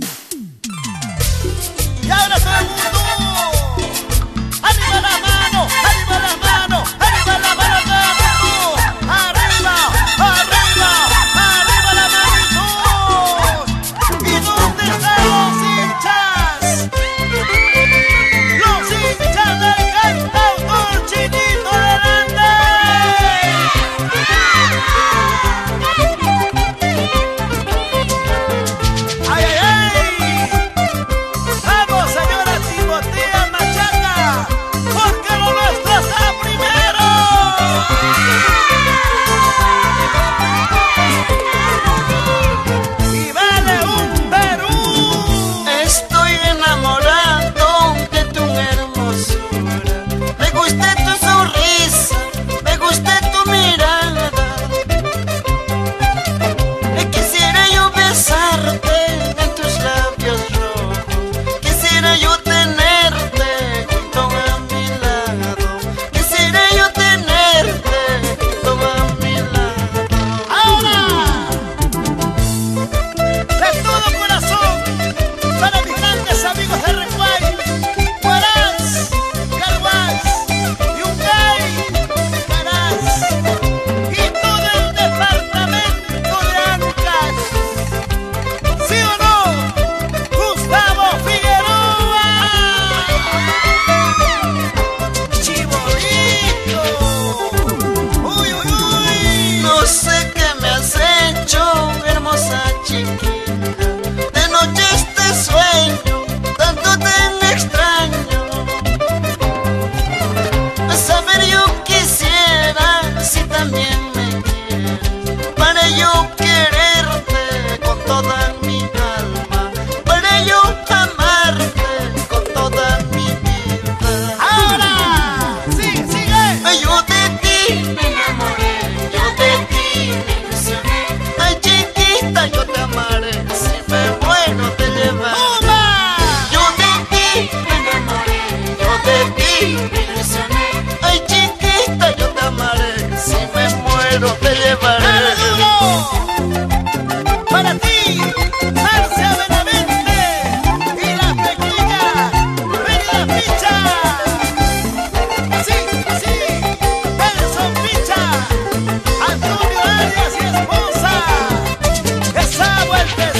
Bye. me. sientes